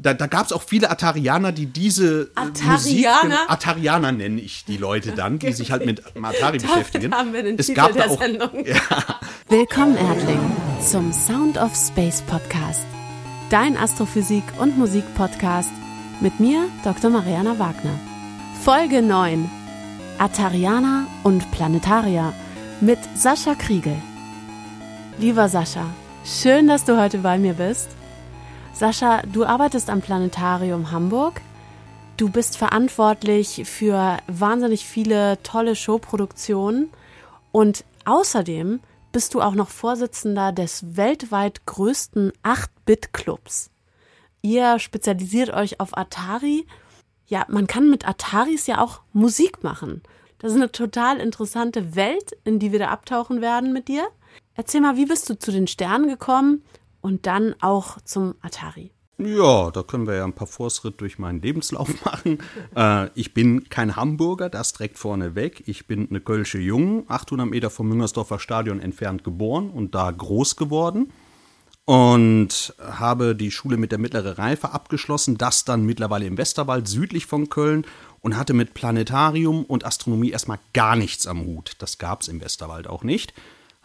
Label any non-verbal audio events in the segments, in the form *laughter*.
Da, da gab es auch viele Atarianer, die diese Atarianer? Musik, Atarianer nenne ich die Leute dann, die sich halt mit Atari beschäftigen. haben wir den es Titel gab der da auch, Sendung. *laughs* Ja, Willkommen, Erdling, zum Sound of Space Podcast. Dein Astrophysik- und Musik-Podcast mit mir, Dr. Mariana Wagner. Folge 9. Atarianer und Planetarier mit Sascha Kriegel. Lieber Sascha, schön, dass du heute bei mir bist. Sascha, du arbeitest am Planetarium Hamburg. Du bist verantwortlich für wahnsinnig viele tolle Showproduktionen und außerdem bist du auch noch Vorsitzender des weltweit größten 8-Bit-Clubs. Ihr spezialisiert euch auf Atari. Ja, man kann mit Ataris ja auch Musik machen. Das ist eine total interessante Welt, in die wir da abtauchen werden mit dir. Erzähl mal, wie bist du zu den Sternen gekommen und dann auch zum Atari? Ja, da können wir ja ein paar Fortschritt durch meinen Lebenslauf *laughs* machen. Äh, ich bin kein Hamburger, das direkt vorne weg. Ich bin eine Kölsche Jung, 800 Meter vom Müngersdorfer Stadion entfernt geboren und da groß geworden. Und habe die Schule mit der mittleren Reife abgeschlossen, das dann mittlerweile im Westerwald südlich von Köln und hatte mit Planetarium und Astronomie erstmal gar nichts am Hut. Das gab es im Westerwald auch nicht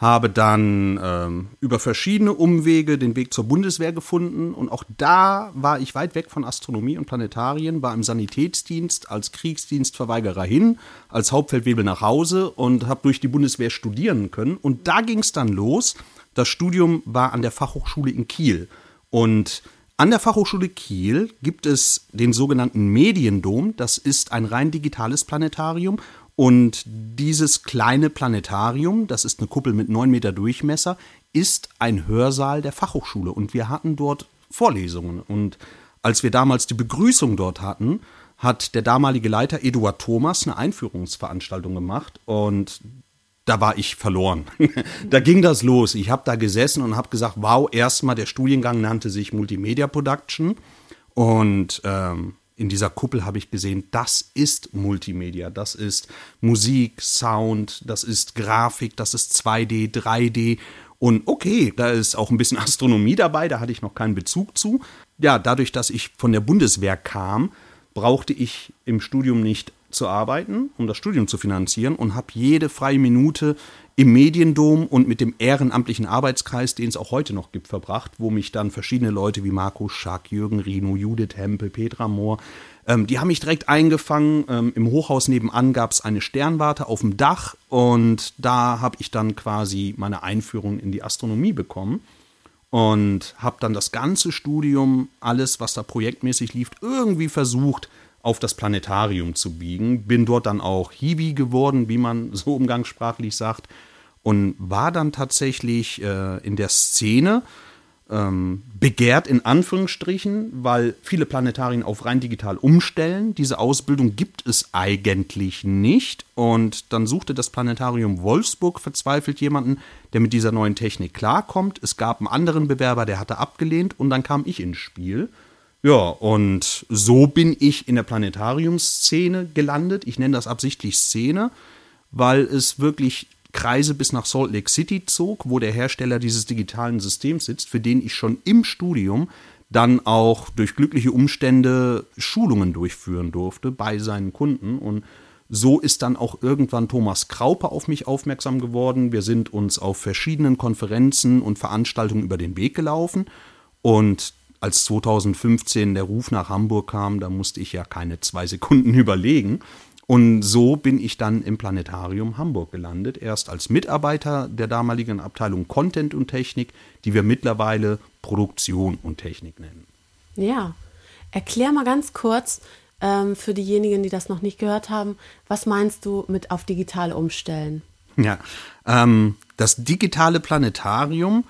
habe dann ähm, über verschiedene Umwege den Weg zur Bundeswehr gefunden und auch da war ich weit weg von Astronomie und Planetarien, war im Sanitätsdienst als Kriegsdienstverweigerer hin, als Hauptfeldwebel nach Hause und habe durch die Bundeswehr studieren können und da ging es dann los. Das Studium war an der Fachhochschule in Kiel und an der Fachhochschule Kiel gibt es den sogenannten Mediendom. Das ist ein rein digitales Planetarium und dieses kleine Planetarium, das ist eine Kuppel mit neun Meter Durchmesser, ist ein Hörsaal der Fachhochschule. Und wir hatten dort Vorlesungen. Und als wir damals die Begrüßung dort hatten, hat der damalige Leiter Eduard Thomas eine Einführungsveranstaltung gemacht. Und da war ich verloren. *laughs* da ging das los. Ich habe da gesessen und habe gesagt, wow, erstmal der Studiengang nannte sich Multimedia Production. Und ähm, in dieser Kuppel habe ich gesehen, das ist Multimedia, das ist Musik, Sound, das ist Grafik, das ist 2D, 3D und okay, da ist auch ein bisschen *laughs* Astronomie dabei, da hatte ich noch keinen Bezug zu. Ja, dadurch, dass ich von der Bundeswehr kam, brauchte ich im Studium nicht zu arbeiten, um das Studium zu finanzieren und habe jede freie Minute im Mediendom und mit dem ehrenamtlichen Arbeitskreis, den es auch heute noch gibt, verbracht, wo mich dann verschiedene Leute wie Marco Schack, Jürgen Rino, Judith Hempel, Petra Mohr, ähm, die haben mich direkt eingefangen. Ähm, Im Hochhaus nebenan gab es eine Sternwarte auf dem Dach und da habe ich dann quasi meine Einführung in die Astronomie bekommen und habe dann das ganze Studium, alles, was da projektmäßig lief, irgendwie versucht, auf das Planetarium zu biegen. Bin dort dann auch Hiwi geworden, wie man *laughs* so umgangssprachlich sagt, und war dann tatsächlich äh, in der Szene ähm, begehrt in Anführungsstrichen, weil viele Planetarien auf rein digital umstellen. Diese Ausbildung gibt es eigentlich nicht. Und dann suchte das Planetarium Wolfsburg verzweifelt jemanden, der mit dieser neuen Technik klarkommt. Es gab einen anderen Bewerber, der hatte abgelehnt und dann kam ich ins Spiel. Ja, und so bin ich in der Planetariumsszene gelandet. Ich nenne das absichtlich Szene, weil es wirklich Kreise bis nach Salt Lake City zog, wo der Hersteller dieses digitalen Systems sitzt, für den ich schon im Studium dann auch durch glückliche Umstände Schulungen durchführen durfte bei seinen Kunden. Und so ist dann auch irgendwann Thomas Kraupe auf mich aufmerksam geworden. Wir sind uns auf verschiedenen Konferenzen und Veranstaltungen über den Weg gelaufen. Und als 2015 der Ruf nach Hamburg kam, da musste ich ja keine zwei Sekunden *laughs* überlegen. Und so bin ich dann im Planetarium Hamburg gelandet, erst als Mitarbeiter der damaligen Abteilung Content und Technik, die wir mittlerweile Produktion und Technik nennen. Ja, erklär mal ganz kurz ähm, für diejenigen, die das noch nicht gehört haben, was meinst du mit auf digital umstellen? Ja, ähm, das digitale Planetarium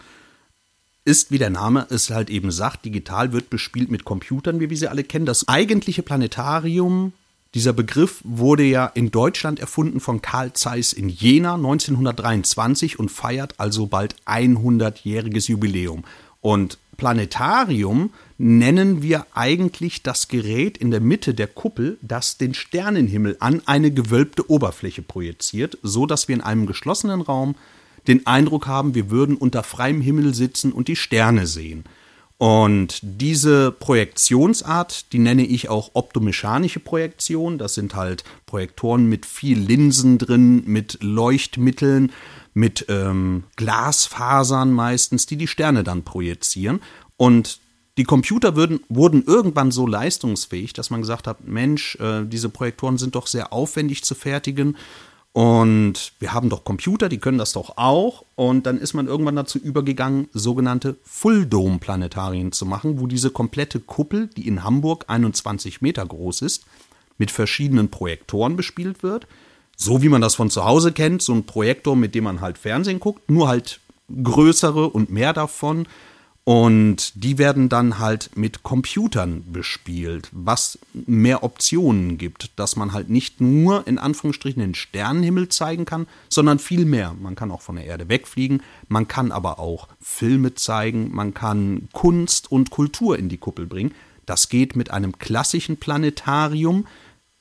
ist, wie der Name es halt eben sagt, digital wird bespielt mit Computern, wie wir sie alle kennen. Das eigentliche Planetarium dieser Begriff wurde ja in Deutschland erfunden von Karl Zeiss in Jena 1923 und feiert also bald 100-jähriges Jubiläum. Und Planetarium nennen wir eigentlich das Gerät in der Mitte der Kuppel, das den Sternenhimmel an eine gewölbte Oberfläche projiziert, so dass wir in einem geschlossenen Raum den Eindruck haben, wir würden unter freiem Himmel sitzen und die Sterne sehen. Und diese Projektionsart, die nenne ich auch optomechanische Projektion. Das sind halt Projektoren mit viel Linsen drin, mit Leuchtmitteln, mit ähm, Glasfasern meistens, die die Sterne dann projizieren. Und die Computer würden, wurden irgendwann so leistungsfähig, dass man gesagt hat, Mensch, äh, diese Projektoren sind doch sehr aufwendig zu fertigen. Und wir haben doch Computer, die können das doch auch. Und dann ist man irgendwann dazu übergegangen, sogenannte Full-Dome-Planetarien zu machen, wo diese komplette Kuppel, die in Hamburg 21 Meter groß ist, mit verschiedenen Projektoren bespielt wird. So wie man das von zu Hause kennt, so ein Projektor, mit dem man halt Fernsehen guckt, nur halt größere und mehr davon. Und die werden dann halt mit Computern bespielt, was mehr Optionen gibt, dass man halt nicht nur in Anführungsstrichen den Sternenhimmel zeigen kann, sondern viel mehr. Man kann auch von der Erde wegfliegen, man kann aber auch Filme zeigen, man kann Kunst und Kultur in die Kuppel bringen. Das geht mit einem klassischen Planetarium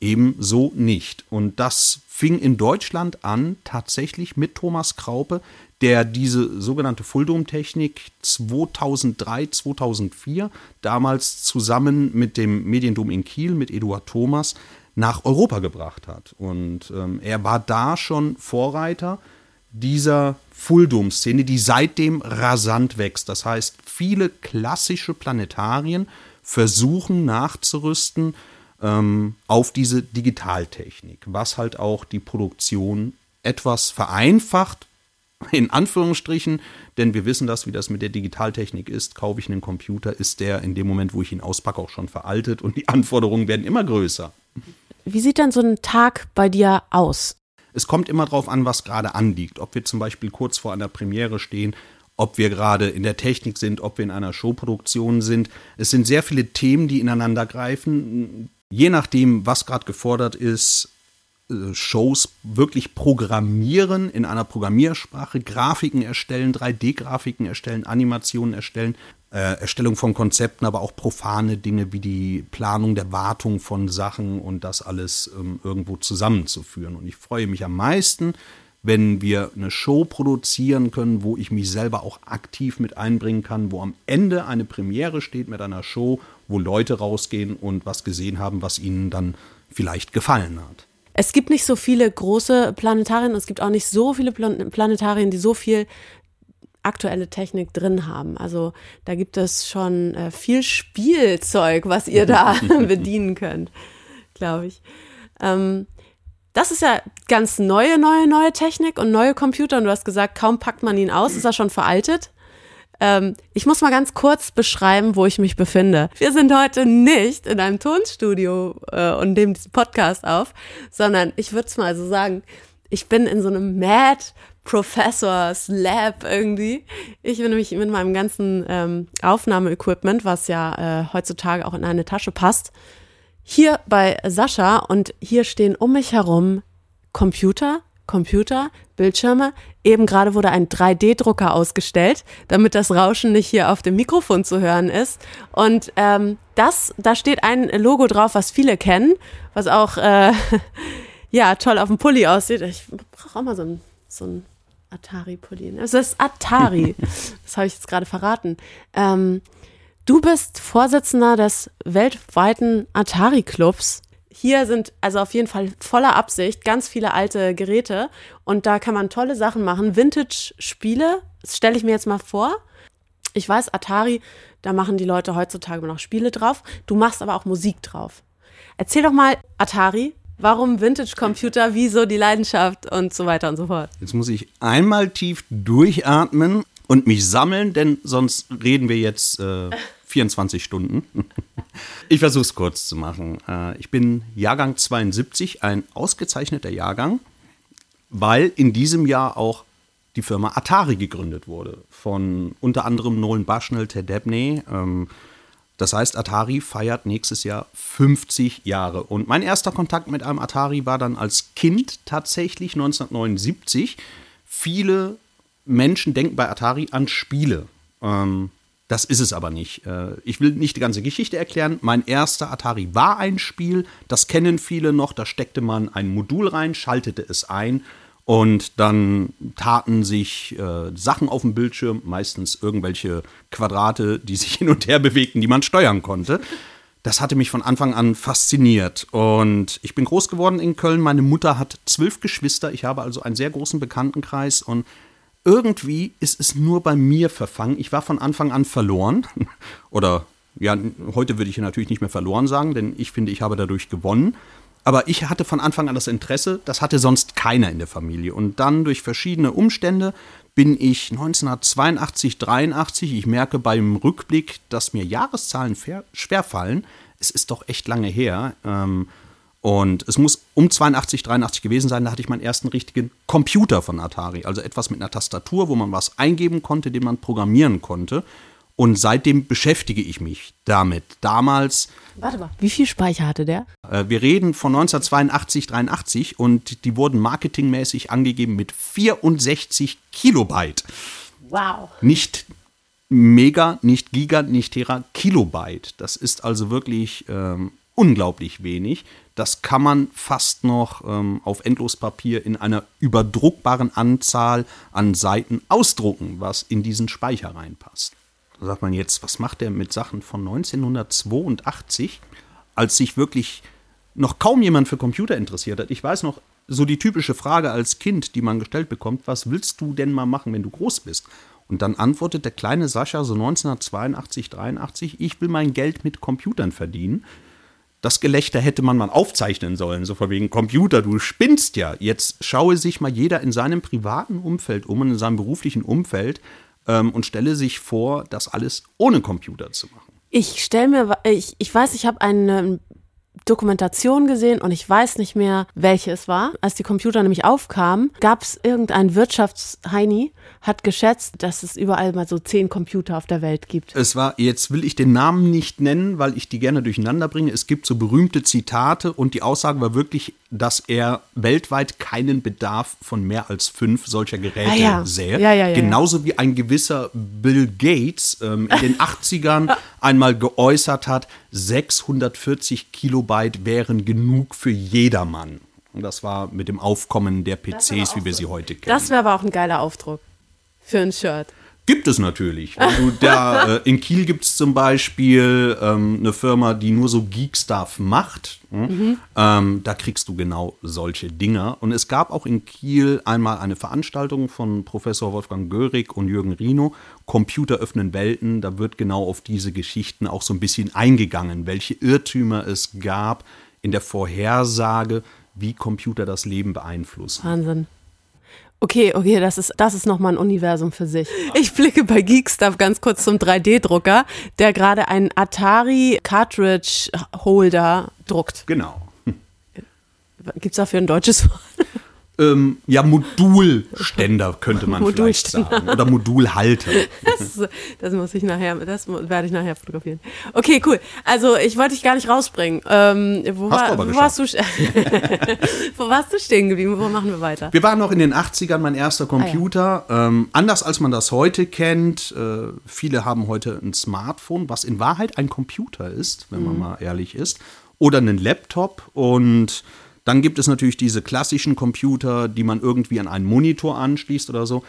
ebenso nicht. Und das fing in Deutschland an, tatsächlich mit Thomas Kraupe, der diese sogenannte Fulldom-Technik 2003, 2004 damals zusammen mit dem Mediendom in Kiel, mit Eduard Thomas, nach Europa gebracht hat. Und ähm, er war da schon Vorreiter dieser Fulldom-Szene, die seitdem rasant wächst. Das heißt, viele klassische Planetarien versuchen nachzurüsten ähm, auf diese Digitaltechnik, was halt auch die Produktion etwas vereinfacht in Anführungsstrichen, denn wir wissen das, wie das mit der Digitaltechnik ist. Kaufe ich einen Computer, ist der in dem Moment, wo ich ihn auspacke, auch schon veraltet und die *laughs* Anforderungen werden immer größer. Wie sieht dann so ein Tag bei dir aus? Es kommt immer darauf an, was gerade anliegt. Ob wir zum Beispiel kurz vor einer Premiere stehen, ob wir gerade in der Technik sind, ob wir in einer Showproduktion sind. Es sind sehr viele Themen, die ineinander greifen. Je nachdem, was gerade gefordert ist, Shows wirklich programmieren in einer Programmiersprache, Grafiken erstellen, 3D-Grafiken erstellen, Animationen erstellen, äh, Erstellung von Konzepten, aber auch profane Dinge wie die Planung der Wartung von Sachen und das alles ähm, irgendwo zusammenzuführen. Und ich freue mich am meisten, wenn wir eine Show produzieren können, wo ich mich selber auch aktiv mit einbringen kann, wo am Ende eine Premiere steht mit einer Show, wo Leute rausgehen und was gesehen haben, was ihnen dann vielleicht gefallen hat. Es gibt nicht so viele große Planetarien und es gibt auch nicht so viele Planetarien, die so viel aktuelle Technik drin haben. Also da gibt es schon äh, viel Spielzeug, was ihr da *laughs* *laughs* bedienen könnt, glaube ich. Ähm, das ist ja ganz neue, neue, neue Technik und neue Computer. Und du hast gesagt, kaum packt man ihn aus, ist er schon veraltet. Ähm, ich muss mal ganz kurz beschreiben, wo ich mich befinde. Wir sind heute nicht in einem Tonstudio äh, und nehmen diesen Podcast auf, sondern ich würde es mal so sagen, ich bin in so einem Mad Professors Lab irgendwie. Ich bin nämlich mit meinem ganzen ähm, Aufnahmeequipment, was ja äh, heutzutage auch in eine Tasche passt, hier bei Sascha und hier stehen um mich herum Computer, Computer, Bildschirme. Eben gerade wurde ein 3D-Drucker ausgestellt, damit das Rauschen nicht hier auf dem Mikrofon zu hören ist. Und ähm, das, da steht ein Logo drauf, was viele kennen, was auch äh, *laughs* ja toll auf dem Pulli aussieht. Ich brauche auch mal so ein, so ein Atari-Pulli. Es ist Atari. *laughs* das habe ich jetzt gerade verraten. Ähm, du bist Vorsitzender des weltweiten Atari-Clubs hier sind also auf jeden Fall voller Absicht ganz viele alte Geräte und da kann man tolle Sachen machen. Vintage-Spiele, das stelle ich mir jetzt mal vor. Ich weiß, Atari, da machen die Leute heutzutage noch Spiele drauf. Du machst aber auch Musik drauf. Erzähl doch mal, Atari, warum Vintage-Computer, wieso die Leidenschaft und so weiter und so fort. Jetzt muss ich einmal tief durchatmen und mich sammeln, denn sonst reden wir jetzt äh, 24 Stunden. Ich versuche es kurz zu machen. Äh, ich bin Jahrgang 72, ein ausgezeichneter Jahrgang, weil in diesem Jahr auch die Firma Atari gegründet wurde. Von unter anderem Nolan Bushnell, Ted Dabney. Ähm, das heißt, Atari feiert nächstes Jahr 50 Jahre. Und mein erster Kontakt mit einem Atari war dann als Kind tatsächlich 1979. Viele Menschen denken bei Atari an Spiele. Ähm, das ist es aber nicht. Äh, ich will nicht die ganze Geschichte erklären. Mein erster Atari war ein Spiel, das kennen viele noch. Da steckte man ein Modul rein, schaltete es ein Und dann taten sich äh, Sachen auf dem Bildschirm, meistens irgendwelche Quadrate, die sich *laughs* hin und her bewegten, die man steuern konnte. Das hatte mich von Anfang an fasziniert. Und ich bin groß geworden in Köln. Meine Mutter hat zwölf Geschwister. Ich habe also einen sehr großen Bekanntenkreis. Und irgendwie ist es nur bei mir verfangen. Ich war von Anfang an verloren. *laughs* Oder ja, heute würde ich natürlich nicht mehr verloren sagen, denn ich finde, ich habe dadurch gewonnen. Aber ich hatte von Anfang an das Interesse, das hatte sonst keiner in der Familie. Und dann durch verschiedene Umstände bin ich 1982, 83, ich merke beim Rückblick, dass mir Jahreszahlen schwerfallen. Es ist doch echt lange her. Ähm, und es muss um 82, 83 gewesen sein, da hatte ich meinen ersten richtigen Computer von Atari. Also etwas mit einer Tastatur, wo man was eingeben konnte, den man programmieren konnte. Und seitdem beschäftige ich mich damit. Damals. Warte mal, wie viel Speicher hatte der? Äh, wir reden von 1982, 83 und die wurden marketingmäßig angegeben mit 64 Kilobyte. Wow. Nicht Mega, nicht Giga, nicht Tera, Kilobyte. Das ist also wirklich ähm, unglaublich wenig. Das kann man fast noch ähm, auf Endlospapier in einer überdruckbaren Anzahl an Seiten ausdrucken, was in diesen Speicher reinpasst. Da sagt man jetzt, was macht der mit Sachen von 1982, als sich wirklich noch kaum jemand für Computer interessiert hat. Ich weiß noch, so die typische Frage als Kind, die man gestellt bekommt, was willst du denn mal machen, wenn du groß bist? Und dann antwortet der kleine Sascha so 1982, 83, ich will mein Geld mit Computern verdienen. Das Gelächter hätte man mal aufzeichnen sollen, so von wegen Computer, du spinnst ja. Jetzt schaue sich mal jeder in seinem privaten Umfeld um und in seinem beruflichen Umfeld, ähm, und stelle sich vor, das alles ohne Computer zu machen. Ich stelle mir, ich, ich weiß, ich habe eine Dokumentation gesehen und ich weiß nicht mehr, welche es war. Als die Computer nämlich aufkamen, gab es irgendein Wirtschaftsheini, hat geschätzt, dass es überall mal so zehn Computer auf der Welt gibt. Es war, jetzt will ich den Namen nicht nennen, weil ich die gerne durcheinander bringe. Es gibt so berühmte Zitate und die Aussage war wirklich, dass er weltweit keinen Bedarf von mehr als fünf solcher Geräte ah, ja. sähe. Ja, ja, Genauso wie ein gewisser Bill Gates ähm, in den *laughs* 80ern einmal geäußert hat, 640 Kilobyte wären genug für jedermann. Und das war mit dem Aufkommen der PCs, wie wir sie heute kennen. Das wäre aber auch ein geiler Aufdruck für ein Shirt. Gibt es natürlich. Du, da, äh, in Kiel gibt es zum Beispiel ähm, eine Firma, die nur so Geek-Stuff macht. Hm? Mhm. Ähm, da kriegst du genau solche Dinger. Und es gab auch in Kiel einmal eine Veranstaltung von Professor Wolfgang Görig und Jürgen Rino, Computer öffnen Welten. Da wird genau auf diese Geschichten auch so ein bisschen eingegangen, welche Irrtümer es gab in der Vorhersage, wie Computer das Leben beeinflussen. Wahnsinn. Okay, okay, das ist, das ist nochmal ein Universum für sich. *laughs* Ich blicke bei Geekstuff ganz kurz zum 3D-Drucker, der gerade einen Atari Cartridge Holder druckt. Genau. Gibt es dafür ein deutsches Wort? Ähm, ja, Modulständer könnte man vielleicht sagen. Oder Modulhalter. *laughs* Das, das, muss ich nachher, das werde ich nachher fotografieren. Okay, cool. Also ich wollte dich gar nicht rausbringen. Ähm, wo, war, wo warst du? *laughs* wo warst du stehen geblieben? Wo machen wir weiter? Wir waren noch in den 80ern, mein erster Computer. Ah, ja. ähm, anders als man das heute kennt. Äh, viele haben heute ein Smartphone, was in Wahrheit ein Computer ist, wenn man mhm. mal ehrlich ist. Oder einen Laptop und dann gibt es natürlich diese klassischen Computer, die man irgendwie an einen Monitor anschließt oder so.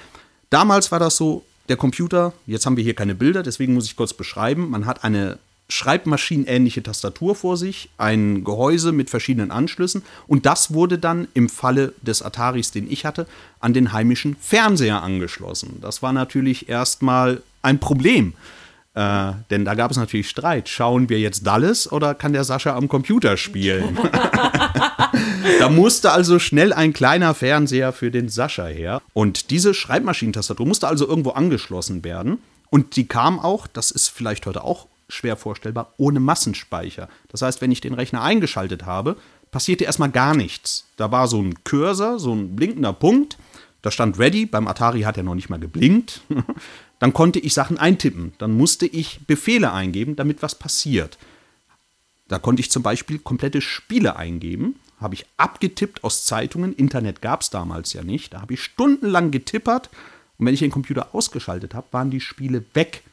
Damals war das so, der Computer, jetzt haben wir hier keine Bilder, deswegen muss ich kurz beschreiben, man hat eine schreibmaschinenähnliche Tastatur vor sich, ein Gehäuse mit verschiedenen Anschlüssen und das wurde dann im Falle des Ataris, den ich hatte, an den heimischen Fernseher angeschlossen. Das war natürlich erstmal ein Problem. Äh, denn da gab es natürlich Streit. Schauen wir jetzt Dallas oder kann der Sascha am Computer spielen? *laughs* da musste also schnell ein kleiner Fernseher für den Sascha her. Und diese Schreibmaschinentastatur musste also irgendwo angeschlossen werden. Und die kam auch, das ist vielleicht heute auch schwer vorstellbar, ohne Massenspeicher. Das heißt, wenn ich den Rechner eingeschaltet habe, passierte erstmal gar nichts. Da war so ein Cursor, so ein blinkender Punkt. Da stand Ready, beim Atari hat er noch nicht mal geblinkt. Dann konnte ich Sachen eintippen. Dann musste ich Befehle eingeben, damit was passiert. Da konnte ich zum Beispiel komplette Spiele eingeben. Habe ich abgetippt aus Zeitungen. Internet gab es damals ja nicht. Da habe ich stundenlang getippert. Und wenn ich den Computer ausgeschaltet habe, waren die Spiele weg.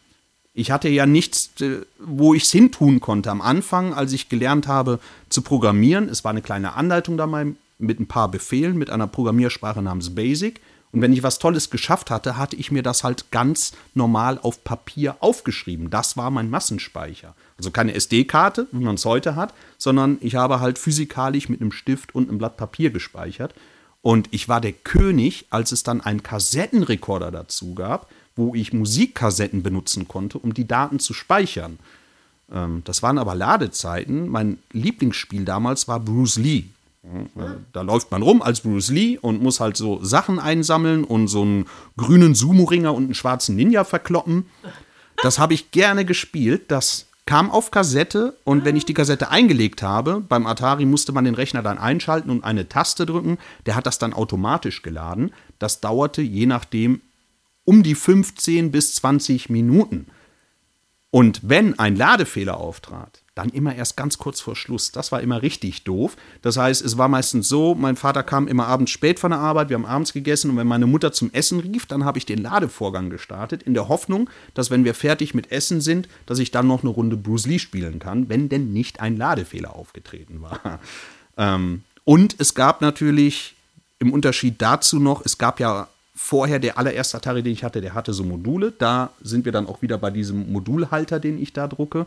Ich hatte ja nichts, äh, wo ich es hintun konnte. Am Anfang, als ich gelernt habe zu programmieren, es war eine kleine Anleitung dabei mit ein paar Befehlen, mit einer Programmiersprache namens Basic. Und wenn ich was Tolles geschafft hatte, hatte ich mir das halt ganz normal auf Papier aufgeschrieben. Das war mein Massenspeicher. Also keine SD-Karte, wie man es heute hat, sondern ich habe halt physikalisch mit einem Stift und einem Blatt Papier gespeichert. Und ich war der König, als es dann einen Kassettenrekorder dazu gab, wo ich Musikkassetten benutzen konnte, um die Daten zu speichern. Ähm, das waren aber Ladezeiten. Mein Lieblingsspiel damals war Bruce Lee. Da läuft man rum als Bruce Lee und muss halt so Sachen einsammeln und so einen grünen Sumo-Ringer und einen schwarzen Ninja verkloppen. Das habe ich gerne gespielt. Das kam auf Kassette und wenn ich die Kassette eingelegt habe, beim Atari musste man den Rechner dann einschalten und eine Taste drücken. Der hat das dann automatisch geladen. Das dauerte je nachdem um die 15 bis 20 Minuten. Und wenn ein Ladefehler auftrat, dann immer erst ganz kurz vor Schluss. Das war immer richtig doof. Das heißt, es war meistens so, mein Vater kam immer abends spät von der Arbeit, wir haben abends gegessen und wenn meine Mutter zum Essen rief, dann habe ich den Ladevorgang gestartet, in der Hoffnung, dass wenn wir fertig mit Essen sind, dass ich dann noch eine Runde Bruce Lee spielen kann, wenn denn nicht ein Ladefehler aufgetreten war. *laughs* Ähm, und es gab natürlich im Unterschied dazu noch, es gab ja vorher der allererste Atari, den ich hatte, der hatte so Module. Da sind wir dann auch wieder bei diesem Modulhalter, den ich da drucke.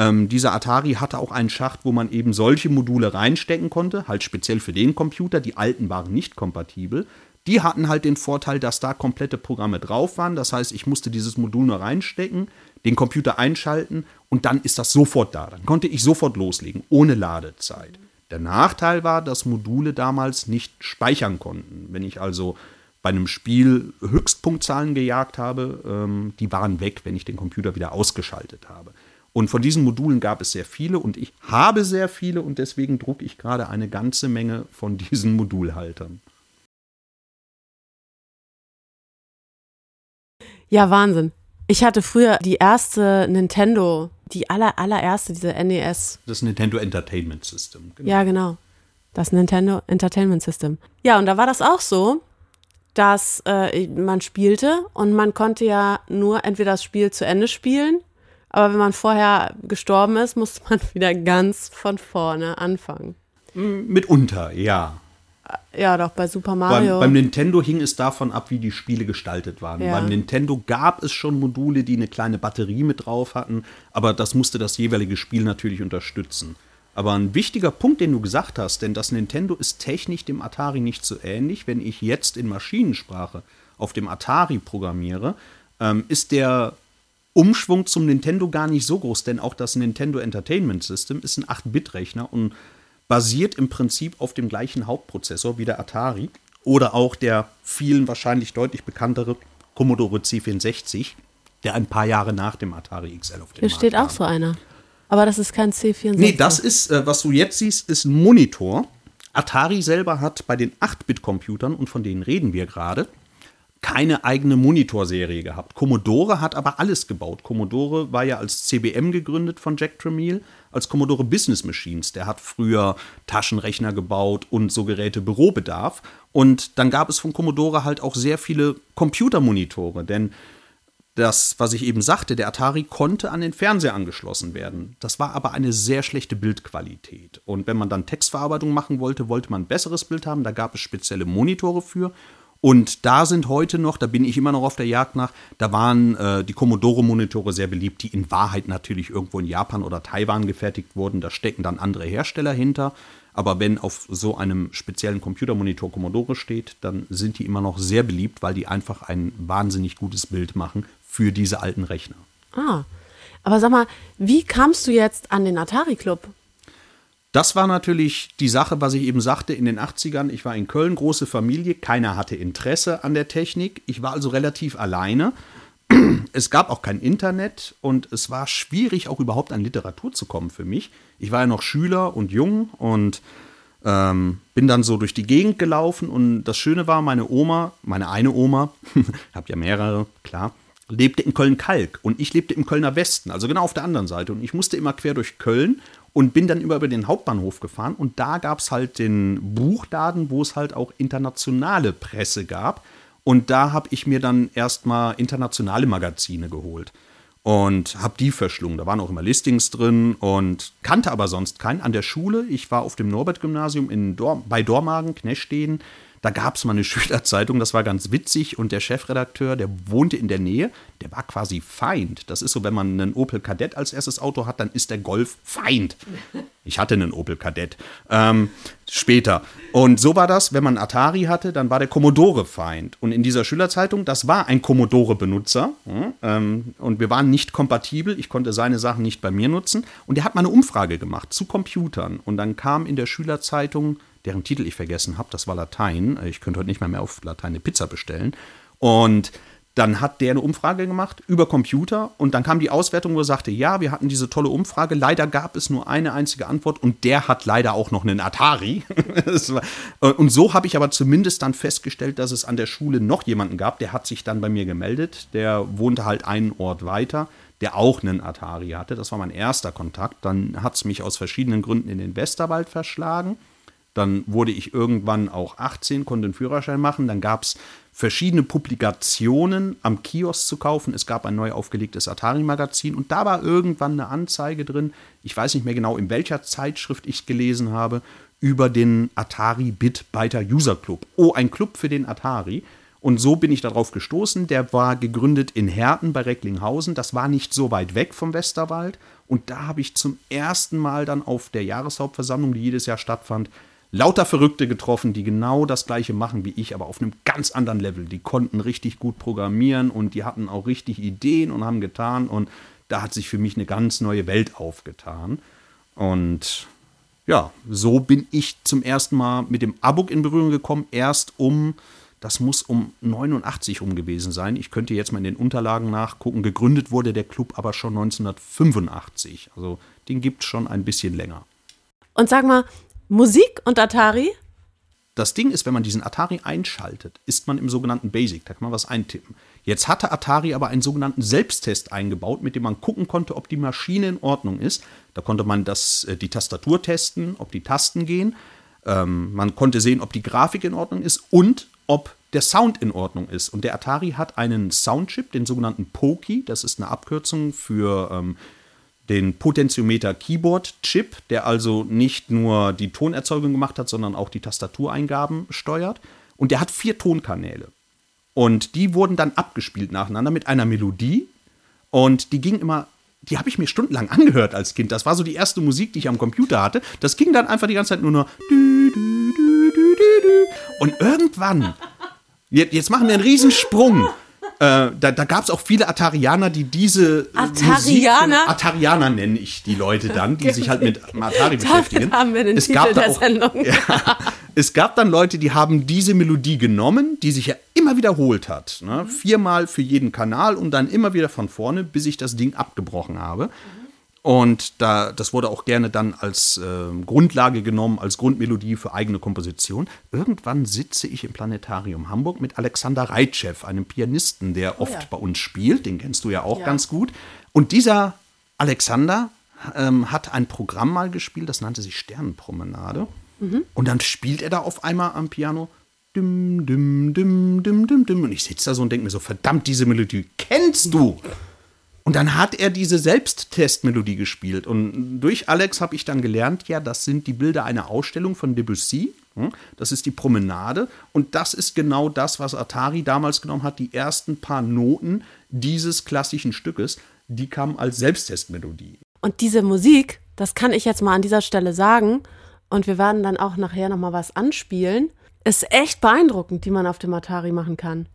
Ähm, dieser Atari hatte auch einen Schacht, wo man eben solche Module reinstecken konnte, halt speziell für den Computer. Die alten waren nicht kompatibel. Die hatten halt den Vorteil, dass da komplette Programme drauf waren. Das heißt, ich musste dieses Modul nur reinstecken, den Computer einschalten und dann ist das sofort da. Dann konnte ich sofort loslegen, ohne Ladezeit. Der Nachteil war, dass Module damals nicht speichern konnten. Wenn ich also bei einem Spiel Höchstpunktzahlen gejagt habe, ähm, die waren weg, wenn ich den Computer wieder ausgeschaltet habe. Und von diesen Modulen gab es sehr viele und ich habe sehr viele und deswegen drucke ich gerade eine ganze Menge von diesen Modulhaltern. Ja, Wahnsinn. Ich hatte früher die erste Nintendo, die aller, allererste, diese NES. Das Nintendo Entertainment System. Genau. Ja, genau. Das Nintendo Entertainment System. Ja, und da war das auch so, dass äh, man spielte und man konnte ja nur entweder das Spiel zu Ende spielen, aber wenn man vorher gestorben ist, musste man *laughs* wieder ganz von vorne anfangen. Mitunter, ja. Ja, doch, bei Super Mario. Beim, beim, Nintendo hing es davon ab, wie die Spiele gestaltet waren. Ja. Beim Nintendo gab es schon Module, die eine kleine Batterie mit drauf hatten, aber das musste das jeweilige Spiel natürlich unterstützen. Aber ein wichtiger Punkt, den du gesagt hast, denn das Nintendo ist technisch dem Atari nicht so ähnlich. Wenn ich jetzt in Maschinensprache auf dem Atari programmiere, ähm, ist der Umschwung zum Nintendo gar nicht so groß, denn auch das Nintendo Entertainment System ist ein 8-Bit-Rechner und basiert im Prinzip auf dem gleichen Hauptprozessor wie der Atari oder auch der vielen wahrscheinlich deutlich bekanntere Commodore C64, der ein paar Jahre nach dem Atari XL auf dem Hier Markt steht auch so einer. Aber das ist kein C64. Nee, das ist, äh, was du jetzt siehst, ist ein Monitor. Atari selber hat bei den 8-Bit-Computern, und von denen reden wir gerade, keine eigene Monitorserie gehabt. Commodore hat aber alles gebaut. Commodore war ja als CBM gegründet von Jack Tramiel, als Commodore Business Machines. Der hat früher Taschenrechner gebaut und so Geräte Bürobedarf. Und dann gab es von Commodore halt auch sehr viele Computermonitore, denn das, was ich eben sagte, der Atari konnte an den Fernseher angeschlossen werden. Das war aber eine sehr schlechte Bildqualität. Und wenn man dann Textverarbeitung machen wollte, wollte man ein besseres Bild haben. Da gab es spezielle Monitore für. Und da sind heute noch, da bin ich immer noch auf der Jagd nach, da waren äh, die Commodore-Monitore sehr beliebt, die in Wahrheit natürlich irgendwo in Japan oder Taiwan gefertigt wurden. Da stecken dann andere Hersteller hinter. Aber wenn auf so einem speziellen Computermonitor Commodore steht, dann sind die immer noch sehr beliebt, weil die einfach ein wahnsinnig gutes Bild machen für diese alten Rechner. Ah, aber sag mal, wie kamst du jetzt an den Atari Club? Das war natürlich die Sache, was ich eben sagte, in den 80ern. Ich war in Köln, große Familie, keiner hatte Interesse an der Technik. Ich war also relativ alleine. *clears throat* Es gab auch kein Internet und es war schwierig, auch überhaupt an Literatur zu kommen für mich. Ich war ja noch Schüler und jung und ähm, bin dann so durch die Gegend gelaufen und das Schöne war, meine Oma, meine eine Oma, *laughs* hab ja mehrere, klar, lebte in Köln-Kalk und ich lebte im Kölner Westen, also genau auf der anderen Seite. Und ich musste immer quer durch Köln und bin dann über den Hauptbahnhof gefahren. Und da gab es halt den Buchladen, wo es halt auch internationale Presse gab. Und da habe ich mir dann erstmal internationale Magazine geholt. und habe die verschlungen. Da waren auch immer Listings drin und kannte aber sonst keinen. An der Schule, ich war auf dem Norbert-Gymnasium Dor bei Dormagen, Knechtsteden. Da gab es mal eine *laughs* Schülerzeitung, das war ganz witzig und der Chefredakteur, der wohnte in der Nähe, der war quasi Feind. Das ist so, wenn man einen Opel Kadett als erstes Auto hat, dann ist der Golf Feind. *laughs* Ich hatte einen Opel Kadett. Ähm, später. Und so war das, wenn man Atari hatte, dann war der Commodore Feind. Und in dieser Schülerzeitung, das war ein Commodore-Benutzer. Ähm, und wir waren nicht kompatibel. Ich konnte seine Sachen nicht bei mir nutzen. Und der hat mal eine Umfrage gemacht zu Computern. Und dann kam in der Schülerzeitung deren Titel ich vergessen habe, das war Latein. Ich könnte heute nicht mehr, mehr auf Latein eine Pizza bestellen. Und dann hat der eine Umfrage gemacht über Computer und dann kam die Auswertung, wo er sagte, ja, wir hatten diese tolle Umfrage, leider gab es nur eine einzige Antwort und der hat leider auch noch einen Atari. *laughs* und so habe ich aber zumindest dann festgestellt, dass es an der Schule noch jemanden gab, der hat sich dann bei mir gemeldet, der wohnte halt einen Ort weiter, der auch einen Atari hatte. Das war mein erster Kontakt. Dann hat es mich aus verschiedenen Gründen in den Westerwald verschlagen. Dann wurde ich irgendwann auch 18, konnte einen Führerschein machen. Dann gab es verschiedene Publikationen am Kiosk zu kaufen. Es gab ein neu aufgelegtes Atari-Magazin und da war irgendwann eine Anzeige drin. Ich weiß nicht mehr genau, in welcher Zeitschrift ich gelesen habe, über den Atari Bit Byter User Club. Oh, ein Club für den Atari. Und so bin ich darauf gestoßen. Der war gegründet in Herten bei Recklinghausen. Das war nicht so weit weg vom Westerwald. Und da habe ich zum ersten Mal dann auf der Jahreshauptversammlung, die jedes Jahr stattfand, lauter Verrückte getroffen, die genau das gleiche machen wie ich, aber auf einem ganz anderen Level. Die konnten richtig gut programmieren und die hatten auch richtig Ideen und haben getan und da hat sich für mich eine ganz neue Welt aufgetan. Und ja, so bin ich zum ersten Mal mit dem Abuk in Berührung gekommen, erst um, das muss um 89 rum gewesen sein. Ich könnte jetzt mal in den Unterlagen nachgucken. Gegründet wurde der Club aber schon 1985. Also den gibt es schon ein bisschen länger. Und sag mal, Musik und Atari? Das Ding ist, wenn man diesen Atari einschaltet, ist man im sogenannten Basic. Da kann man was eintippen. Jetzt hatte Atari aber einen sogenannten Selbsttest eingebaut, mit dem man gucken konnte, ob die Maschine in Ordnung ist. Da konnte man das, äh, die Tastatur testen, ob die Tasten gehen. Ähm, man konnte sehen, ob die Grafik in Ordnung ist und ob der Sound in Ordnung ist. Und der Atari hat einen Soundchip, den sogenannten POKI. Das ist eine Abkürzung für ähm, den Potentiometer Keyboard Chip, der also nicht nur die Tonerzeugung gemacht hat, sondern auch die Tastatureingaben steuert. Und der hat vier Tonkanäle. Und die wurden dann abgespielt nacheinander mit einer Melodie. Und die ging immer, die habe ich mir stundenlang angehört als Kind. Das war so die erste Musik, die ich am Computer hatte. Das ging dann einfach die ganze Zeit nur noch. Und irgendwann, jetzt machen wir einen Riesensprung. Äh, da da gab es auch viele Atarianer, die diese Atarianer? Musik, Atarianer nenne ich die Leute dann, die sich halt mit Atari beschäftigen. haben wir den es Titel der auch, Sendung. *laughs* Ja, es gab dann Leute, die haben diese Melodie genommen, die sich ja immer wiederholt hat. Ne? Mhm. Viermal für jeden Kanal und dann immer wieder von vorne, bis ich das Ding abgebrochen habe. Mhm. Und da, das wurde auch gerne dann als äh, Grundlage genommen, als Grundmelodie für eigene Komposition. Irgendwann sitze ich im Planetarium Hamburg mit Alexander Reitschew, einem Pianisten, der oh, oft ja. bei uns spielt. Den kennst du ja auch ja. ganz gut. Und dieser Alexander ähm, hat ein Programm mal gespielt, das nannte sich Sternenpromenade. Mhm. Und dann spielt er da auf einmal am Piano. Dim, dim, dim, dim, dim, dim. Und ich sitze da so und denke mir so, verdammt, diese Melodie kennst du. Und dann hat er diese Selbsttestmelodie gespielt. Und durch Alex habe ich dann gelernt, ja, das sind die Bilder einer Ausstellung von Debussy. Hm? Das ist die Promenade. Und das ist genau das, was Atari damals genommen hat. Die ersten paar Noten dieses klassischen Stückes, die kamen als Selbsttestmelodie. Und diese Musik, das kann ich jetzt mal an dieser Stelle sagen. Und wir werden dann auch nachher nochmal was anspielen. Ist echt beeindruckend, die man auf dem Atari machen kann.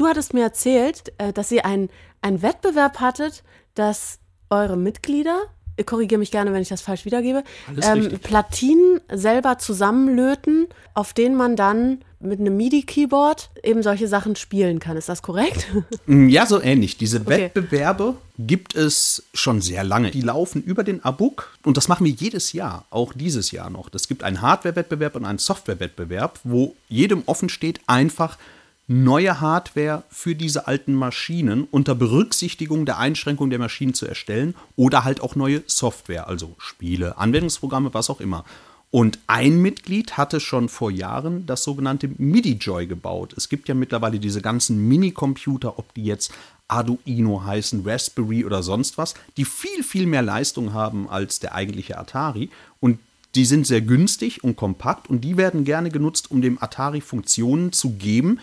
Du hattest mir erzählt, äh, dass ihr einen, Wettbewerb hattet, dass eure Mitglieder, ich korrigiere mich gerne, wenn ich das falsch wiedergebe, ähm, Platinen selber zusammenlöten, auf denen man dann mit einem MIDI-Keyboard eben solche Sachen spielen kann. Ist das korrekt? *laughs* Mm, ja, so ähnlich. Diese okay. Wettbewerbe gibt es schon sehr lange. Die laufen über den Abuk und das machen wir jedes Jahr, auch dieses Jahr noch. Es gibt einen Hardware-Wettbewerb und einen Software-Wettbewerb, wo jedem offen steht, einfach neue Hardware für diese alten Maschinen unter Berücksichtigung der Einschränkung der Maschinen zu erstellen oder halt auch neue Software, also Spiele, Anwendungsprogramme, was auch immer. Und ein Mitglied hatte schon vor Jahren das sogenannte MIDI-Joy gebaut. Es gibt ja mittlerweile diese ganzen Mini-Computer, ob die jetzt Arduino heißen, Raspberry oder sonst was, die viel, viel mehr Leistung haben als der eigentliche Atari. Und die sind sehr günstig und kompakt und die werden gerne genutzt, um dem Atari Funktionen zu geben,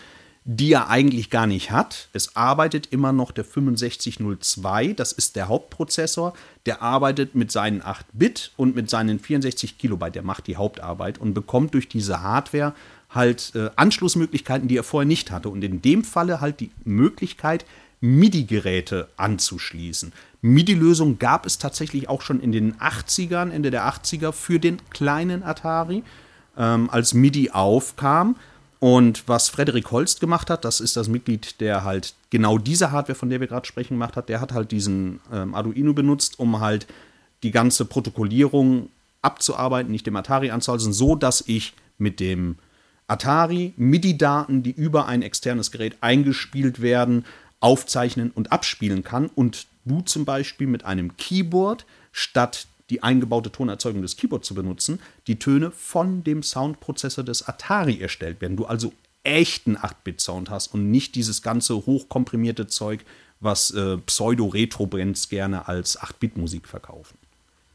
die er eigentlich gar nicht hat. Es arbeitet immer noch der 6502, das ist der Hauptprozessor. Der arbeitet mit seinen 8 Bit und mit seinen 64 Kilobyte. Der macht die Hauptarbeit und bekommt durch diese Hardware halt äh, Anschlussmöglichkeiten, die er vorher nicht hatte. Und in dem Falle halt die Möglichkeit, MIDI-Geräte anzuschließen. MIDI-Lösungen gab es tatsächlich auch schon in den 80ern, Ende der 80er, für den kleinen Atari, ähm, als MIDI aufkam. Und was Frederik Holst gemacht hat, das ist das Mitglied, der halt genau diese Hardware, von der wir gerade sprechen, gemacht hat, der hat halt diesen ähm, Arduino benutzt, um halt die ganze Protokollierung abzuarbeiten, nicht dem Atari anzuhalten, so dass ich mit dem Atari MIDI-Daten, die über ein externes Gerät eingespielt werden, aufzeichnen und abspielen kann. Und du zum Beispiel mit einem Keyboard statt die eingebaute Tonerzeugung des Keyboards zu benutzen, die Töne von dem Soundprozessor des Atari erstellt werden. Du also echten 8-Bit-Sound hast und nicht dieses ganze hochkomprimierte Zeug, was äh, Pseudo-Retro-Bands gerne als 8-Bit-Musik verkaufen.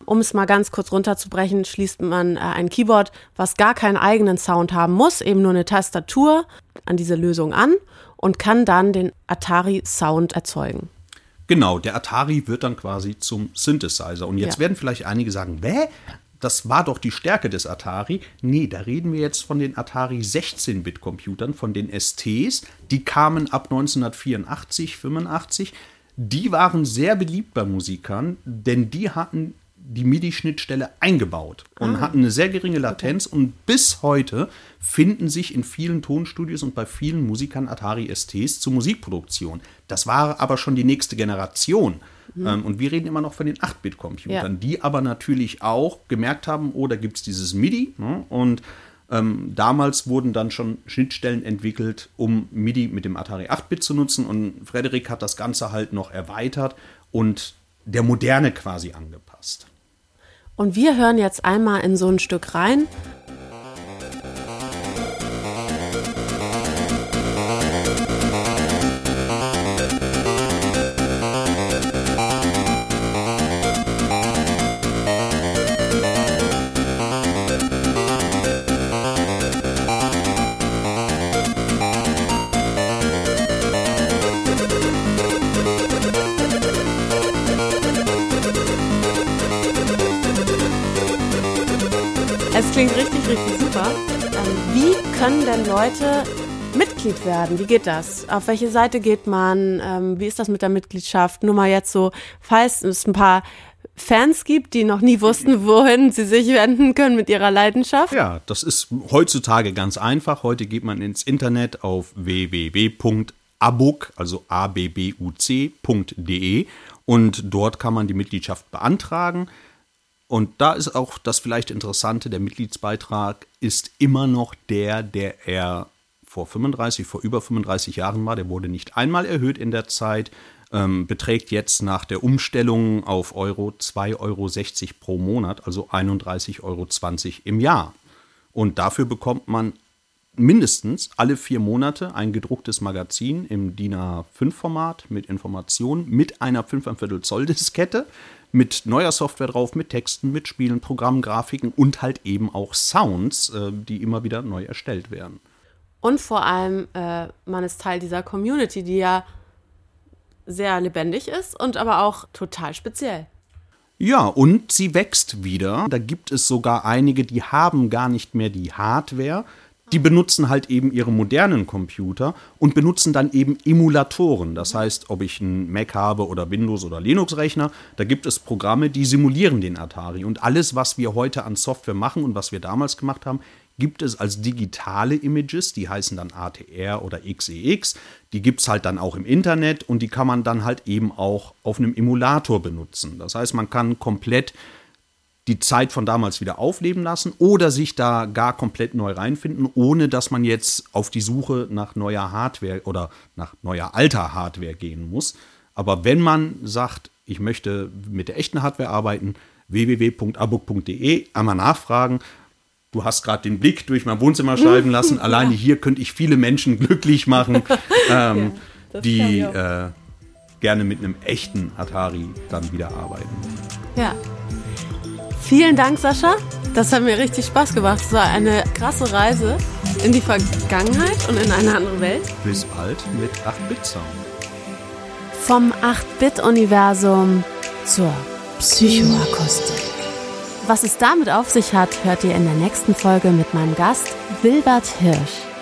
Um es mal ganz kurz runterzubrechen, schließt man äh, ein Keyboard, was gar keinen eigenen Sound haben muss, eben nur eine Tastatur, an diese Lösung an und kann dann den Atari-Sound erzeugen. Genau, der Atari wird dann quasi zum Synthesizer. Und jetzt ja. werden vielleicht einige sagen, Bäh, das war doch die Stärke des Atari. Nee, da reden wir jetzt von den Atari 16-Bit-Computern, von den STs. Die kamen ab 1984, 85. Die waren sehr beliebt bei Musikern, denn die hatten die MIDI-Schnittstelle eingebaut und ah. hatten eine sehr geringe Latenz okay. und bis heute finden sich in vielen Tonstudios und bei vielen Musikern Atari STs zur Musikproduktion. Das war aber schon die nächste Generation. Mhm. Ähm, und wir reden immer noch von den 8-Bit-Computern, ja. die aber natürlich auch gemerkt haben, oh, da gibt es dieses MIDI. Ne? Und ähm, damals wurden dann schon Schnittstellen entwickelt, um MIDI mit dem Atari 8-Bit zu nutzen. Und Frederik hat das Ganze halt noch erweitert und der Moderne quasi angepasst. Und wir hören jetzt einmal in so ein Stück rein. Klingt richtig, richtig super. Ähm, wie können denn Leute Mitglied werden? Wie geht das? Auf welche Seite geht man? Ähm, wie ist das mit der Mitgliedschaft? Nur mal jetzt so, falls es ein paar Fans gibt, die noch nie wussten, wohin sie sich wenden können mit ihrer Leidenschaft? Ja, das ist heutzutage ganz einfach. Heute geht man ins Internet auf www.abuk, also abbuc.de und dort kann man die Mitgliedschaft beantragen. Und da ist auch das vielleicht Interessante, der Mitgliedsbeitrag ist immer noch der, der er vor 35, vor über 35 Jahren war. Der wurde nicht einmal erhöht in der Zeit, ähm, beträgt jetzt nach der Umstellung auf Euro 2,60 Euro pro Monat, also 31,20 Euro im Jahr. Und dafür bekommt man mindestens alle vier Monate ein gedrucktes Magazin im DIN A5-Format mit Informationen mit einer 5,25 Zoll Diskette mit neuer Software drauf, mit Texten, mit Spielen, Programmen, Grafiken und halt eben auch Sounds, äh, die immer wieder neu erstellt werden. Und vor allem, äh, man ist Teil dieser Community, die ja sehr lebendig ist und aber auch total speziell. Ja, und sie wächst wieder. Da gibt es sogar einige, die haben gar nicht mehr die Hardware, die benutzen halt eben ihre modernen Computer und benutzen dann eben Emulatoren. Das heißt, ob ich einen Mac habe oder Windows- oder Linux-Rechner, da gibt es Programme, die simulieren den Atari. Und alles, was wir heute an Software machen und was wir damals gemacht haben, gibt es als digitale Images, die heißen dann ATR oder XEX. E die gibt es halt dann auch im Internet und die kann man dann halt eben auch auf einem Emulator benutzen. Das heißt, man kann komplett die Zeit von damals wieder aufleben lassen oder sich da gar komplett neu reinfinden, ohne dass man jetzt auf die Suche nach neuer Hardware oder nach neuer alter Hardware gehen muss. Aber wenn man sagt, ich möchte mit der echten Hardware arbeiten, www.abuk.de, einmal nachfragen. Du hast gerade den Blick durch mein Wohnzimmer schreiben *laughs* lassen. Alleine hier könnte ich viele Menschen glücklich machen, *laughs* ähm, ja, die äh, gerne mit einem echten Atari dann wieder arbeiten. Ja. Vielen Dank, Sascha. Das hat mir richtig Spaß gemacht. Es war eine krasse Reise in die Vergangenheit und in eine andere Welt. Bis bald mit 8-Bit-Sound. Vom 8-Bit-Universum zur Psychoakustik. Was es damit auf sich hat, hört ihr in der nächsten Folge mit meinem Gast Wilbert Hirsch.